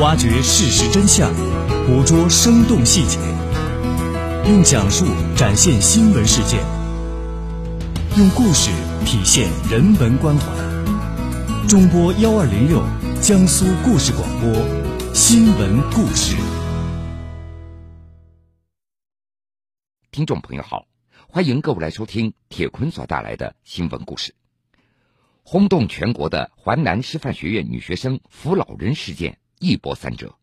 挖掘事实真相，捕捉生动细节，用讲述展现新闻事件，用故事体现人文关怀。中波幺二零六，江苏故事广播，新闻故事。听众朋友好，欢迎各位来收听铁坤所带来的新闻故事。轰动全国的淮南师范学院女学生扶老人事件一波三折。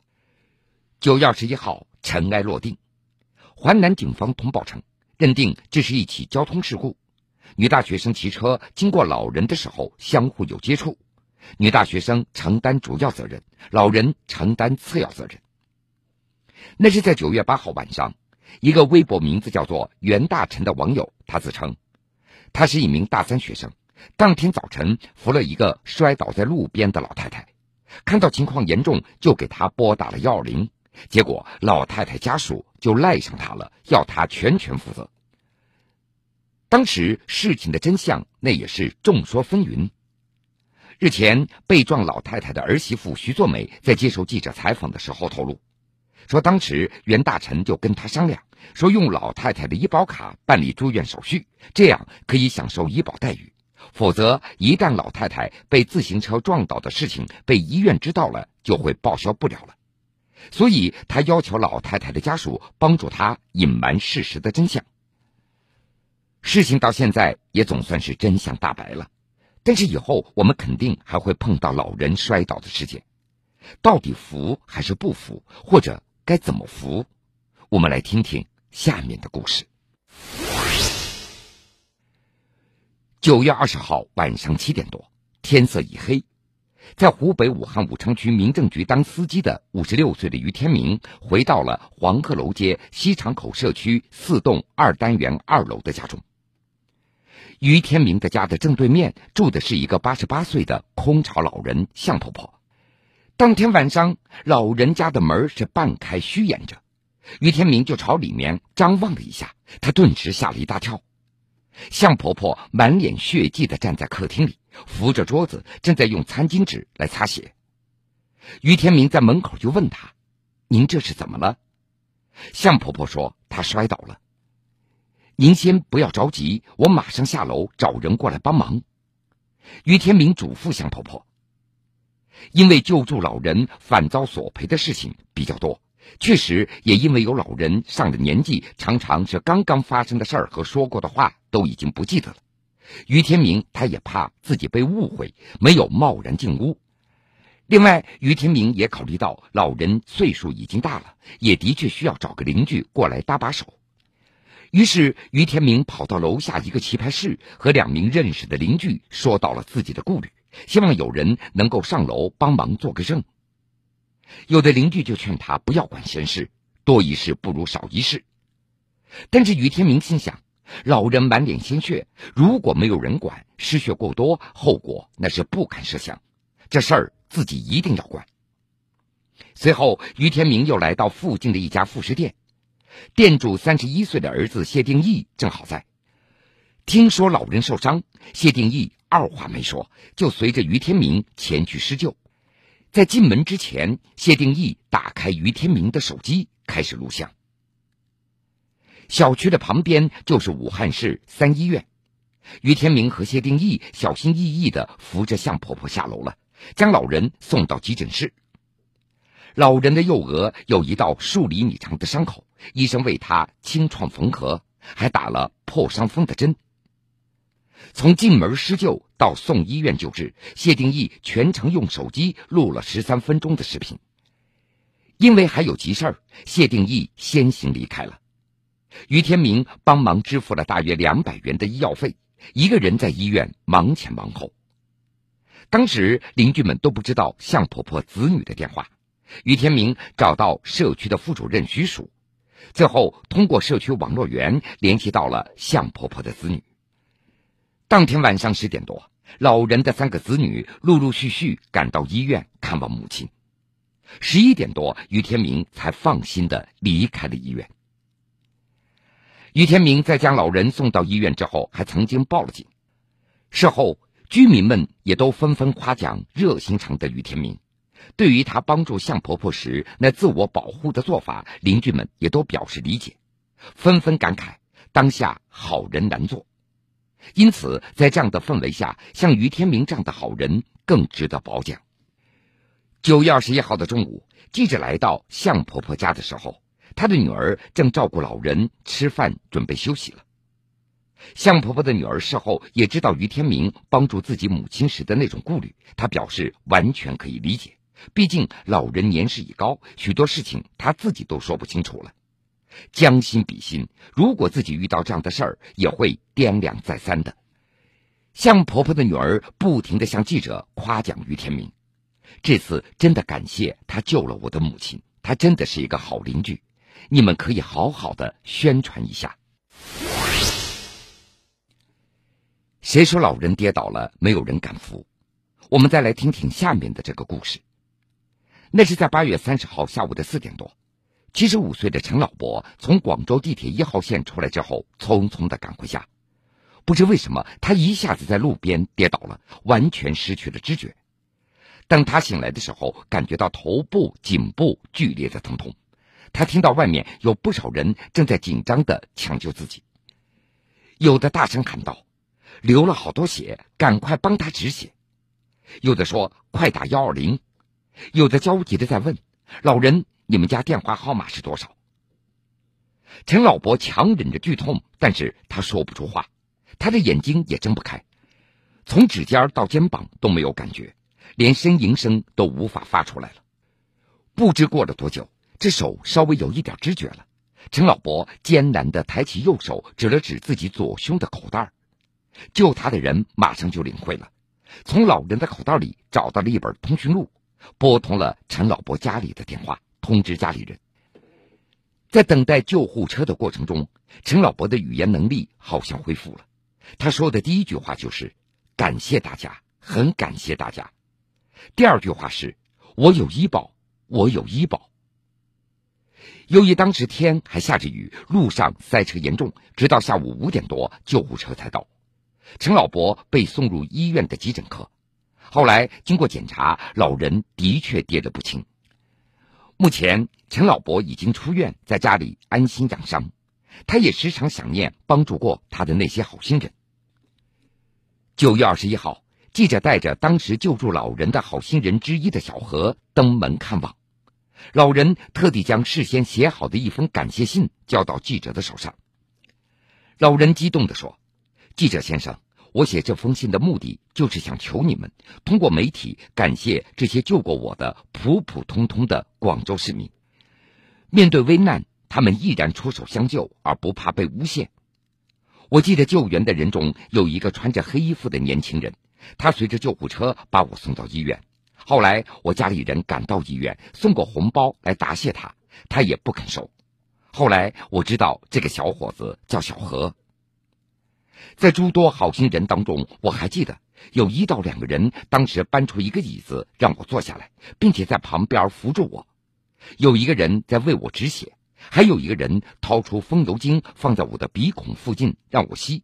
九月二十一号，尘埃落定，淮南警方通报称，认定这是一起交通事故。女大学生骑车经过老人的时候相互有接触，女大学生承担主要责任，老人承担次要责任。那是在九月八号晚上，一个微博名字叫做“袁大臣”的网友，他自称，他是一名大三学生。当天早晨，扶了一个摔倒在路边的老太太，看到情况严重，就给他拨打了幺二零。结果老太太家属就赖上他了，要他全权负责。当时事情的真相那也是众说纷纭。日前被撞老太太的儿媳妇徐作美在接受记者采访的时候透露，说当时袁大臣就跟他商量，说用老太太的医保卡办理住院手续，这样可以享受医保待遇。否则，一旦老太太被自行车撞倒的事情被医院知道了，就会报销不了了。所以他要求老太太的家属帮助他隐瞒事实的真相。事情到现在也总算是真相大白了，但是以后我们肯定还会碰到老人摔倒的事件，到底扶还是不扶，或者该怎么扶？我们来听听下面的故事。九月二十号晚上七点多，天色已黑，在湖北武汉武昌区民政局当司机的五十六岁的于天明回到了黄鹤楼街西厂口社区四栋二单元二楼的家中。于天明的家的正对面住的是一个八十八岁的空巢老人向婆婆。当天晚上，老人家的门是半开虚掩着，于天明就朝里面张望了一下，他顿时吓了一大跳。向婆婆满脸血迹的站在客厅里，扶着桌子，正在用餐巾纸来擦血。于天明在门口就问他：“您这是怎么了？”向婆婆说：“她摔倒了。”您先不要着急，我马上下楼找人过来帮忙。于天明嘱咐向婆婆：“因为救助老人反遭索赔的事情比较多。”确实，也因为有老人上了年纪，常常是刚刚发生的事儿和说过的话都已经不记得了。于天明他也怕自己被误会，没有贸然进屋。另外，于天明也考虑到老人岁数已经大了，也的确需要找个邻居过来搭把手。于是，于天明跑到楼下一个棋牌室，和两名认识的邻居说到了自己的顾虑，希望有人能够上楼帮忙做个证。有的邻居就劝他不要管闲事，多一事不如少一事。但是于天明心想，老人满脸鲜血，如果没有人管，失血过多，后果那是不堪设想。这事儿自己一定要管。随后，于天明又来到附近的一家副食店，店主三十一岁的儿子谢定义正好在。听说老人受伤，谢定义二话没说，就随着于天明前去施救。在进门之前，谢定义打开于天明的手机，开始录像。小区的旁边就是武汉市三医院，于天明和谢定义小心翼翼的扶着向婆婆下楼了，将老人送到急诊室。老人的右额有一道数厘米长的伤口，医生为他清创缝合，还打了破伤风的针。从进门施救到送医院救治，谢定义全程用手机录了十三分钟的视频。因为还有急事儿，谢定义先行离开了。于天明帮忙支付了大约两百元的医药费，一个人在医院忙前忙后。当时邻居们都不知道向婆婆子女的电话，于天明找到社区的副主任徐曙，最后通过社区网络员联系到了向婆婆的子女。当天晚上十点多，老人的三个子女陆陆续续赶到医院看望母亲。十一点多，于天明才放心的离开了医院。于天明在将老人送到医院之后，还曾经报了警。事后，居民们也都纷纷夸奖热心肠的于天明，对于他帮助向婆婆时那自我保护的做法，邻居们也都表示理解，纷纷感慨当下好人难做。因此，在这样的氛围下，像于天明这样的好人更值得褒奖。九月二十一号的中午，记者来到向婆婆家的时候，她的女儿正照顾老人吃饭，准备休息了。向婆婆的女儿事后也知道于天明帮助自己母亲时的那种顾虑，她表示完全可以理解，毕竟老人年事已高，许多事情她自己都说不清楚了。将心比心，如果自己遇到这样的事儿，也会掂量再三的。向婆婆的女儿不停的向记者夸奖于天明，这次真的感谢他救了我的母亲，他真的是一个好邻居，你们可以好好的宣传一下。谁说老人跌倒了没有人敢扶？我们再来听听下面的这个故事。那是在八月三十号下午的四点多。七十五岁的陈老伯从广州地铁一号线出来之后，匆匆的赶回家。不知为什么，他一下子在路边跌倒了，完全失去了知觉。等他醒来的时候，感觉到头部、颈部剧烈的疼痛。他听到外面有不少人正在紧张的抢救自己，有的大声喊道：“流了好多血，赶快帮他止血！”有的说：“快打幺二零！”有的焦急的在问：“老人。”你们家电话号码是多少？陈老伯强忍着剧痛，但是他说不出话，他的眼睛也睁不开，从指尖到肩膀都没有感觉，连呻吟声都无法发出来了。不知过了多久，这手稍微有一点知觉了，陈老伯艰难的抬起右手，指了指自己左胸的口袋救他的人马上就领会了，从老人的口袋里找到了一本通讯录，拨通了陈老伯家里的电话。通知家里人，在等待救护车的过程中，陈老伯的语言能力好像恢复了。他说的第一句话就是：“感谢大家，很感谢大家。”第二句话是：“我有医保，我有医保。”由于当时天还下着雨，路上塞车严重，直到下午五点多，救护车才到。陈老伯被送入医院的急诊科。后来经过检查，老人的确跌得不轻。目前，陈老伯已经出院，在家里安心养伤。他也时常想念帮助过他的那些好心人。九月二十一号，记者带着当时救助老人的好心人之一的小何登门看望。老人特地将事先写好的一封感谢信交到记者的手上。老人激动地说：“记者先生。”我写这封信的目的，就是想求你们通过媒体感谢这些救过我的普普通通的广州市民。面对危难，他们毅然出手相救，而不怕被诬陷。我记得救援的人中有一个穿着黑衣服的年轻人，他随着救护车把我送到医院。后来我家里人赶到医院，送过红包来答谢他，他也不肯收。后来我知道这个小伙子叫小何。在诸多好心人当中，我还记得有一到两个人当时搬出一个椅子让我坐下来，并且在旁边扶住我；有一个人在为我止血，还有一个人掏出风油精放在我的鼻孔附近让我吸。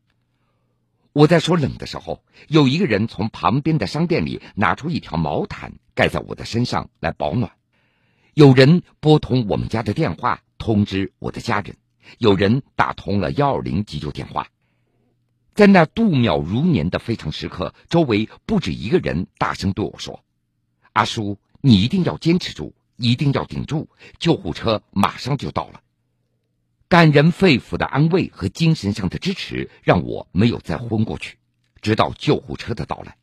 我在说冷的时候，有一个人从旁边的商店里拿出一条毛毯盖在我的身上来保暖。有人拨通我们家的电话通知我的家人，有人打通了幺二零急救电话。在那度秒如年的非常时刻，周围不止一个人大声对我说：“阿叔，你一定要坚持住，一定要顶住，救护车马上就到了。”感人肺腑的安慰和精神上的支持，让我没有再昏过去。直到救护车的到来，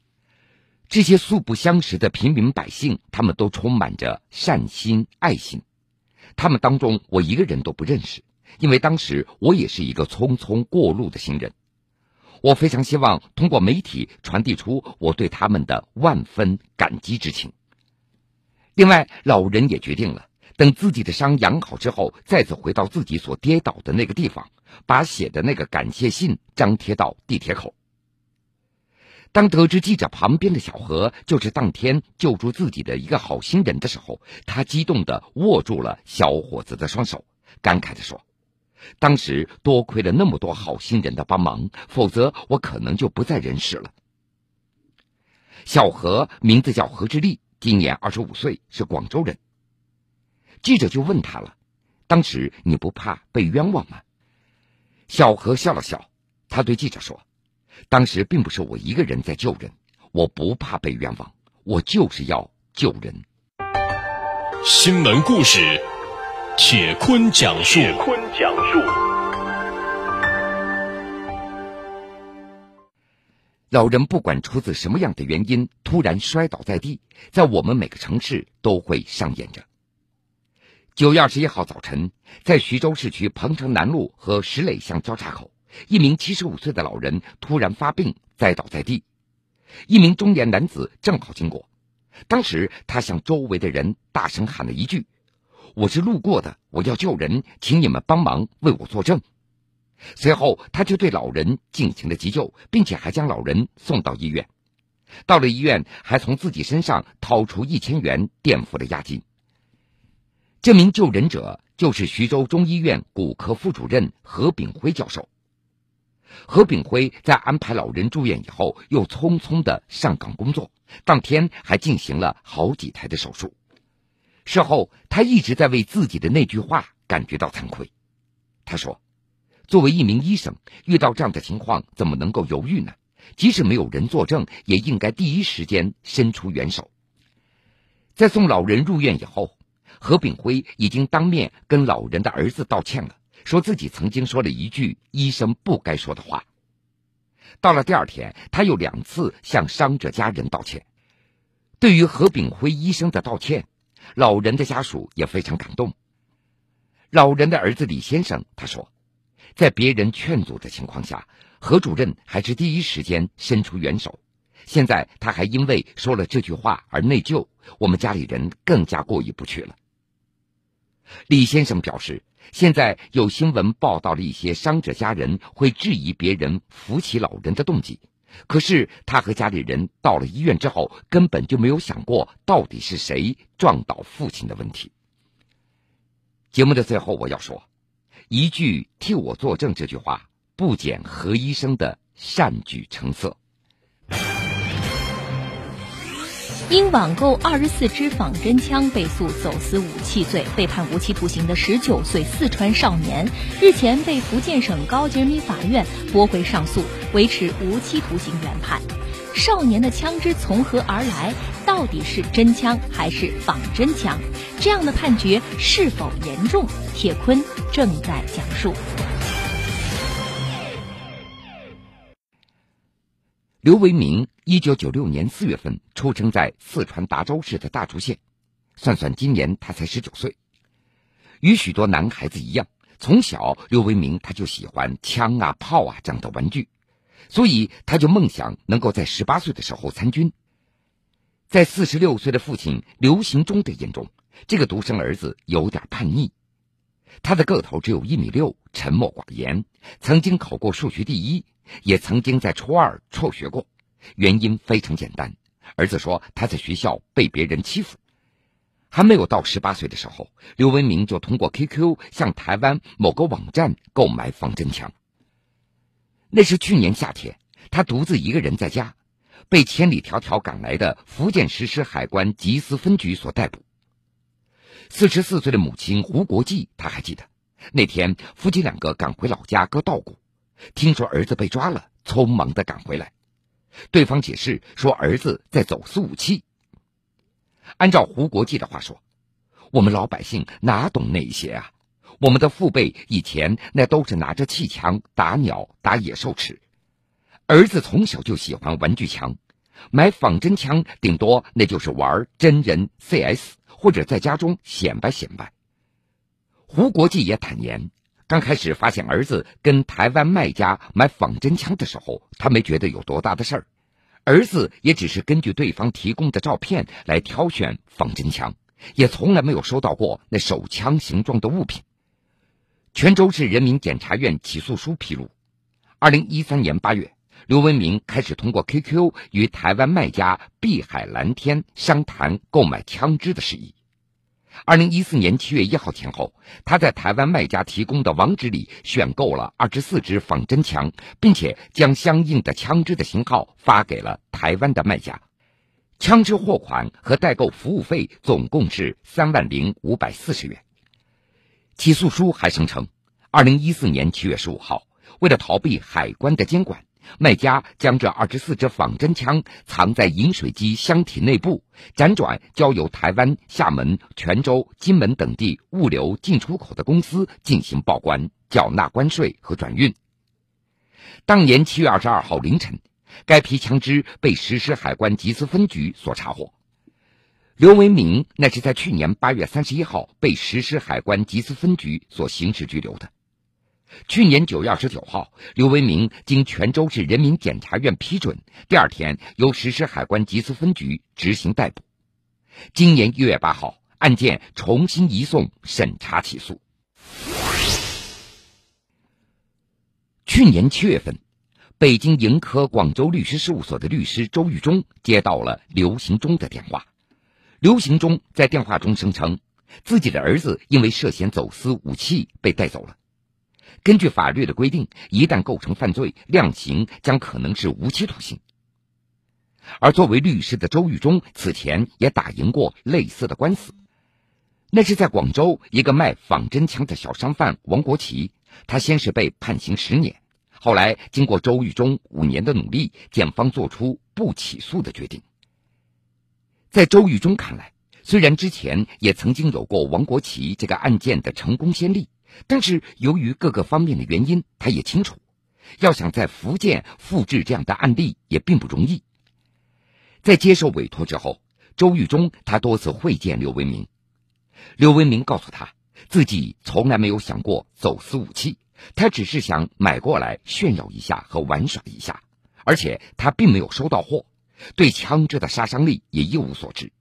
这些素不相识的平民百姓，他们都充满着善心爱心。他们当中，我一个人都不认识，因为当时我也是一个匆匆过路的行人。我非常希望通过媒体传递出我对他们的万分感激之情。另外，老人也决定了，等自己的伤养好之后，再次回到自己所跌倒的那个地方，把写的那个感谢信张贴到地铁口。当得知记者旁边的小何就是当天救助自己的一个好心人的时候，他激动地握住了小伙子的双手，感慨地说。当时多亏了那么多好心人的帮忙，否则我可能就不在人世了。小何名字叫何志立，今年二十五岁，是广州人。记者就问他了：“当时你不怕被冤枉吗？”小何笑了笑，他对记者说：“当时并不是我一个人在救人，我不怕被冤枉，我就是要救人。”新闻故事，铁坤讲述。铁坤讲老人不管出自什么样的原因突然摔倒在地，在我们每个城市都会上演着。九月二十一号早晨，在徐州市区彭城南路和石垒巷交叉口，一名七十五岁的老人突然发病，栽倒在地。一名中年男子正好经过，当时他向周围的人大声喊了一句：“我是路过的，我要救人，请你们帮忙为我作证。”随后，他就对老人进行了急救，并且还将老人送到医院。到了医院，还从自己身上掏出一千元垫付了押金。这名救人者就是徐州中医院骨科副主任何炳辉教授。何炳辉在安排老人住院以后，又匆匆的上岗工作，当天还进行了好几台的手术。事后，他一直在为自己的那句话感觉到惭愧。他说：“作为一名医生，遇到这样的情况，怎么能够犹豫呢？即使没有人作证，也应该第一时间伸出援手。”在送老人入院以后。何炳辉已经当面跟老人的儿子道歉了，说自己曾经说了一句医生不该说的话。到了第二天，他又两次向伤者家人道歉。对于何炳辉医生的道歉，老人的家属也非常感动。老人的儿子李先生他说，在别人劝阻的情况下，何主任还是第一时间伸出援手。现在他还因为说了这句话而内疚，我们家里人更加过意不去了。李先生表示，现在有新闻报道了一些伤者家人会质疑别人扶起老人的动机，可是他和家里人到了医院之后，根本就没有想过到底是谁撞倒父亲的问题。节目的最后，我要说一句“替我作证”这句话，不减何医生的善举成色。因网购二十四支仿真枪被诉走私武器罪被判无期徒刑的十九岁四川少年，日前被福建省高级人民法院驳回上诉，维持无期徒刑原判。少年的枪支从何而来？到底是真枪还是仿真枪？这样的判决是否严重？铁坤正在讲述。刘维明，一九九六年四月份出生在四川达州市的大竹县，算算今年他才十九岁。与许多男孩子一样，从小刘维明他就喜欢枪啊、炮啊这样的玩具，所以他就梦想能够在十八岁的时候参军。在四十六岁的父亲刘行忠的眼中，这个独生儿子有点叛逆。他的个头只有一米六，沉默寡言，曾经考过数学第一。也曾经在初二辍学过，原因非常简单。儿子说他在学校被别人欺负，还没有到十八岁的时候，刘文明就通过 QQ 向台湾某个网站购买仿真枪。那是去年夏天，他独自一个人在家，被千里迢迢赶来的福建实施海关缉私分局所逮捕。四十四岁的母亲胡国际，他还记得那天夫妻两个赶回老家割稻谷。听说儿子被抓了，匆忙的赶回来。对方解释说儿子在走私武器。按照胡国际的话说，我们老百姓哪懂那些啊？我们的父辈以前那都是拿着气枪打鸟、打野兽吃。儿子从小就喜欢玩具枪，买仿真枪顶多那就是玩真人 CS 或者在家中显摆显摆。胡国际也坦言。刚开始发现儿子跟台湾卖家买仿真枪的时候，他没觉得有多大的事儿。儿子也只是根据对方提供的照片来挑选仿真枪，也从来没有收到过那手枪形状的物品。泉州市人民检察院起诉书披露，二零一三年八月，刘文明开始通过 QQ 与台湾卖家碧海蓝天商谈购买枪支的事宜。二零一四年七月一号前后，他在台湾卖家提供的网址里选购了二十四支仿真枪，并且将相应的枪支的型号发给了台湾的卖家。枪支货款和代购服务费总共是三万零五百四十元。起诉书还声称，二零一四年七月十五号，为了逃避海关的监管，卖家将这二十四支仿真枪藏在饮水机箱体内部，辗转交由台湾、厦门、泉州、金门等地物流进出口的公司进行报关、缴纳关税和转运。当年七月二十二号凌晨。该批枪支被实施海关缉私分局所查获，刘文明那是在去年八月三十一号被实施海关缉私分局所刑事拘留的。去年九月二十九号，刘文明经泉州市人民检察院批准，第二天由实施海关缉私分局执行逮捕。今年一月八号，案件重新移送审查起诉。去年七月份。北京盈科广州律师事务所的律师周玉忠接到了刘行忠的电话。刘行忠在电话中声称，自己的儿子因为涉嫌走私武器被带走了。根据法律的规定，一旦构成犯罪，量刑将可能是无期徒刑。而作为律师的周玉忠此前也打赢过类似的官司，那是在广州一个卖仿真枪的小商贩王国奇，他先是被判刑十年。后来，经过周玉忠五年的努力，检方做出不起诉的决定。在周玉忠看来，虽然之前也曾经有过王国奇这个案件的成功先例，但是由于各个方面的原因，他也清楚，要想在福建复制这样的案例也并不容易。在接受委托之后，周玉忠他多次会见刘文明，刘文明告诉他，自己从来没有想过走私武器。他只是想买过来炫耀一下和玩耍一下，而且他并没有收到货，对枪支的杀伤力也一无所知。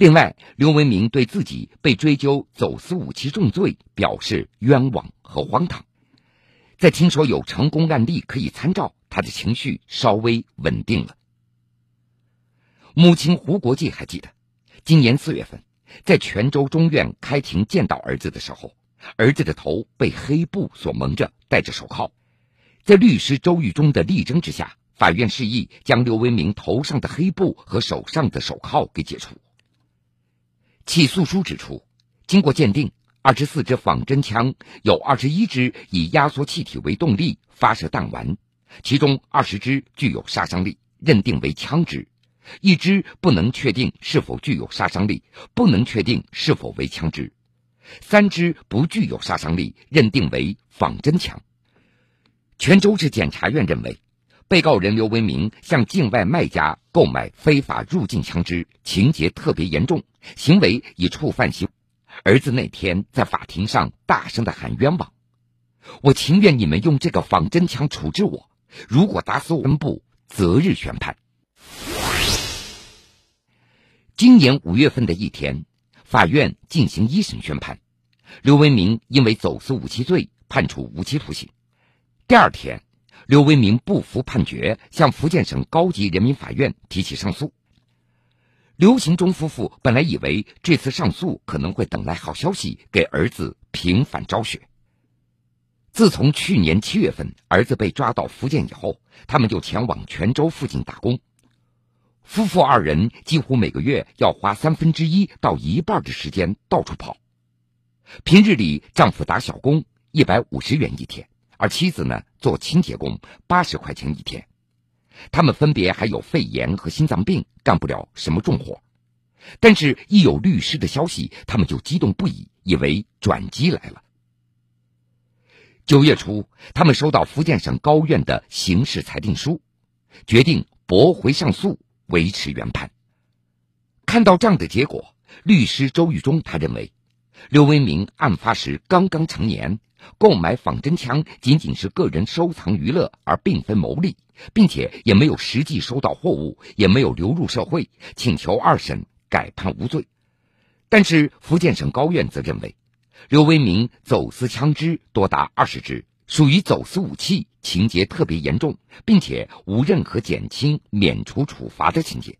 另外，刘文明对自己被追究走私武器重罪表示冤枉和荒唐。在听说有成功案例可以参照，他的情绪稍微稳定了。母亲胡国际还记得，今年四月份，在泉州中院开庭见到儿子的时候。儿子的头被黑布所蒙着，戴着手铐。在律师周玉忠的力争之下，法院示意将刘文明头上的黑布和手上的手铐给解除。起诉书指出，经过鉴定，二十四支仿真枪有二十一支以压缩气体为动力发射弹丸，其中二十支具有杀伤力，认定为枪支；一支不能确定是否具有杀伤力，不能确定是否为枪支。三支不具有杀伤力，认定为仿真枪。泉州市检察院认为，被告人刘文明向境外卖家购买非法入境枪支，情节特别严重，行为已触犯刑。儿子那天在法庭上大声的喊冤枉，我情愿你们用这个仿真枪处置我，如果打死我，宣布择日宣判。今年五月份的一天。法院进行一审宣判，刘文明因为走私武器罪判处无期徒刑。第二天，刘为民不服判决，向福建省高级人民法院提起上诉。刘行忠夫妇本来以为这次上诉可能会等来好消息，给儿子平反昭雪。自从去年七月份儿子被抓到福建以后，他们就前往泉州附近打工。夫妇二人几乎每个月要花三分之一到一半的时间到处跑。平日里，丈夫打小工一百五十元一天，而妻子呢做清洁工八十块钱一天。他们分别还有肺炎和心脏病，干不了什么重活。但是，一有律师的消息，他们就激动不已，以为转机来了。九月初，他们收到福建省高院的刑事裁定书，决定驳回上诉。维持原判。看到这样的结果，律师周玉忠他认为，刘文明案发时刚刚成年，购买仿真枪仅仅是个人收藏娱乐，而并非牟利，并且也没有实际收到货物，也没有流入社会，请求二审改判无罪。但是福建省高院则认为，刘为民走私枪支多达二十支。属于走私武器，情节特别严重，并且无任何减轻、免除处罚的情节。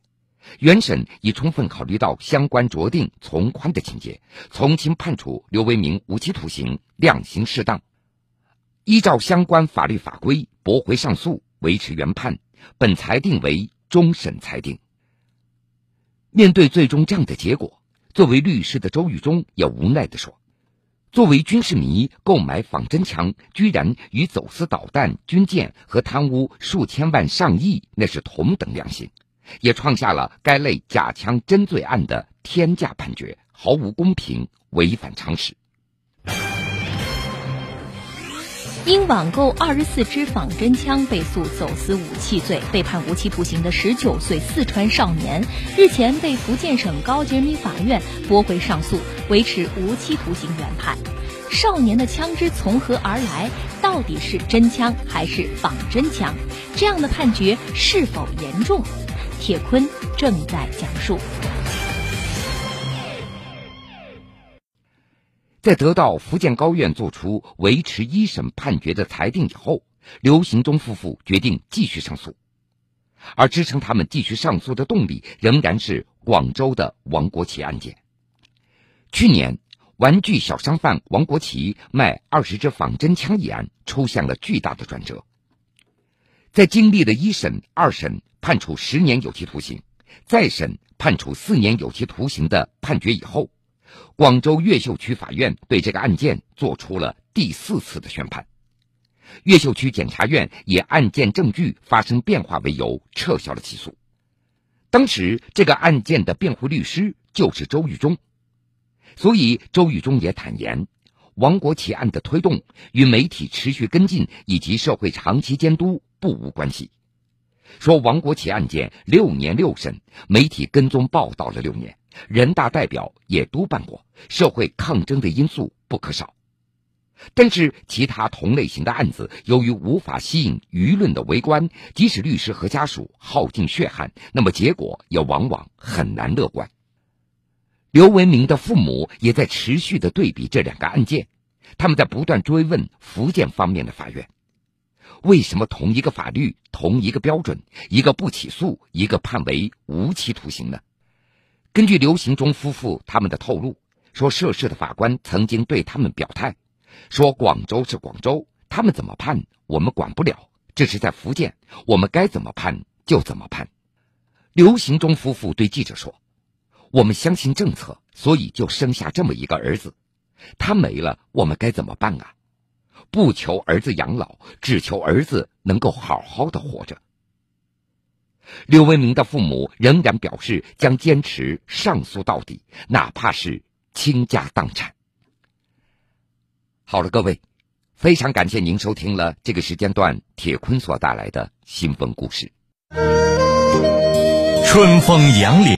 原审已充分考虑到相关酌定从宽的情节，从轻判处刘为民无期徒刑，量刑适当。依照相关法律法规，驳回上诉，维持原判。本裁定为终审裁定。面对最终这样的结果，作为律师的周玉忠也无奈地说：“作为军事迷，购买仿真枪居然与走私导弹、军舰和贪污数千万上亿，那是同等良心，也创下了该类假枪真罪案的天价判决，毫无公平，违反常识。”因网购二十四支仿真枪被诉走私武器罪被判无期徒刑的十九岁四川少年，日前被福建省高级人民法院驳回上诉，维持无期徒刑原判。少年的枪支从何而来？到底是真枪还是仿真枪？这样的判决是否严重？铁坤正在讲述。在得到福建高院作出维持一审判决的裁定以后，刘行忠夫妇决定继续上诉，而支撑他们继续上诉的动力仍然是广州的王国奇案件。去年，玩具小商贩王国奇卖二十支仿真枪一案出现了巨大的转折，在经历了一审、二审判处十年有期徒刑，再审判处四年有期徒刑的判决以后。广州越秀区法院对这个案件作出了第四次的宣判，越秀区检察院以案件证据发生变化为由撤销了起诉。当时这个案件的辩护律师就是周玉忠，所以周玉忠也坦言，王国奇案的推动与媒体持续跟进以及社会长期监督不无关系。说王国奇案件六年六审，媒体跟踪报道了六年。人大代表也督办过，社会抗争的因素不可少。但是其他同类型的案子，由于无法吸引舆论的围观，即使律师和家属耗尽血汗，那么结果也往往很难乐观。刘文明的父母也在持续的对比这两个案件，他们在不断追问福建方面的法院：为什么同一个法律、同一个标准，一个不起诉，一个判为无期徒刑呢？根据刘行忠夫妇他们的透露，说涉事的法官曾经对他们表态，说广州是广州，他们怎么判我们管不了，这是在福建，我们该怎么判就怎么判。刘行忠夫妇对记者说：“我们相信政策，所以就生下这么一个儿子，他没了，我们该怎么办啊？不求儿子养老，只求儿子能够好好的活着。”刘文明的父母仍然表示将坚持上诉到底，哪怕是倾家荡产。好了，各位，非常感谢您收听了这个时间段铁坤所带来的新闻故事。春风杨柳。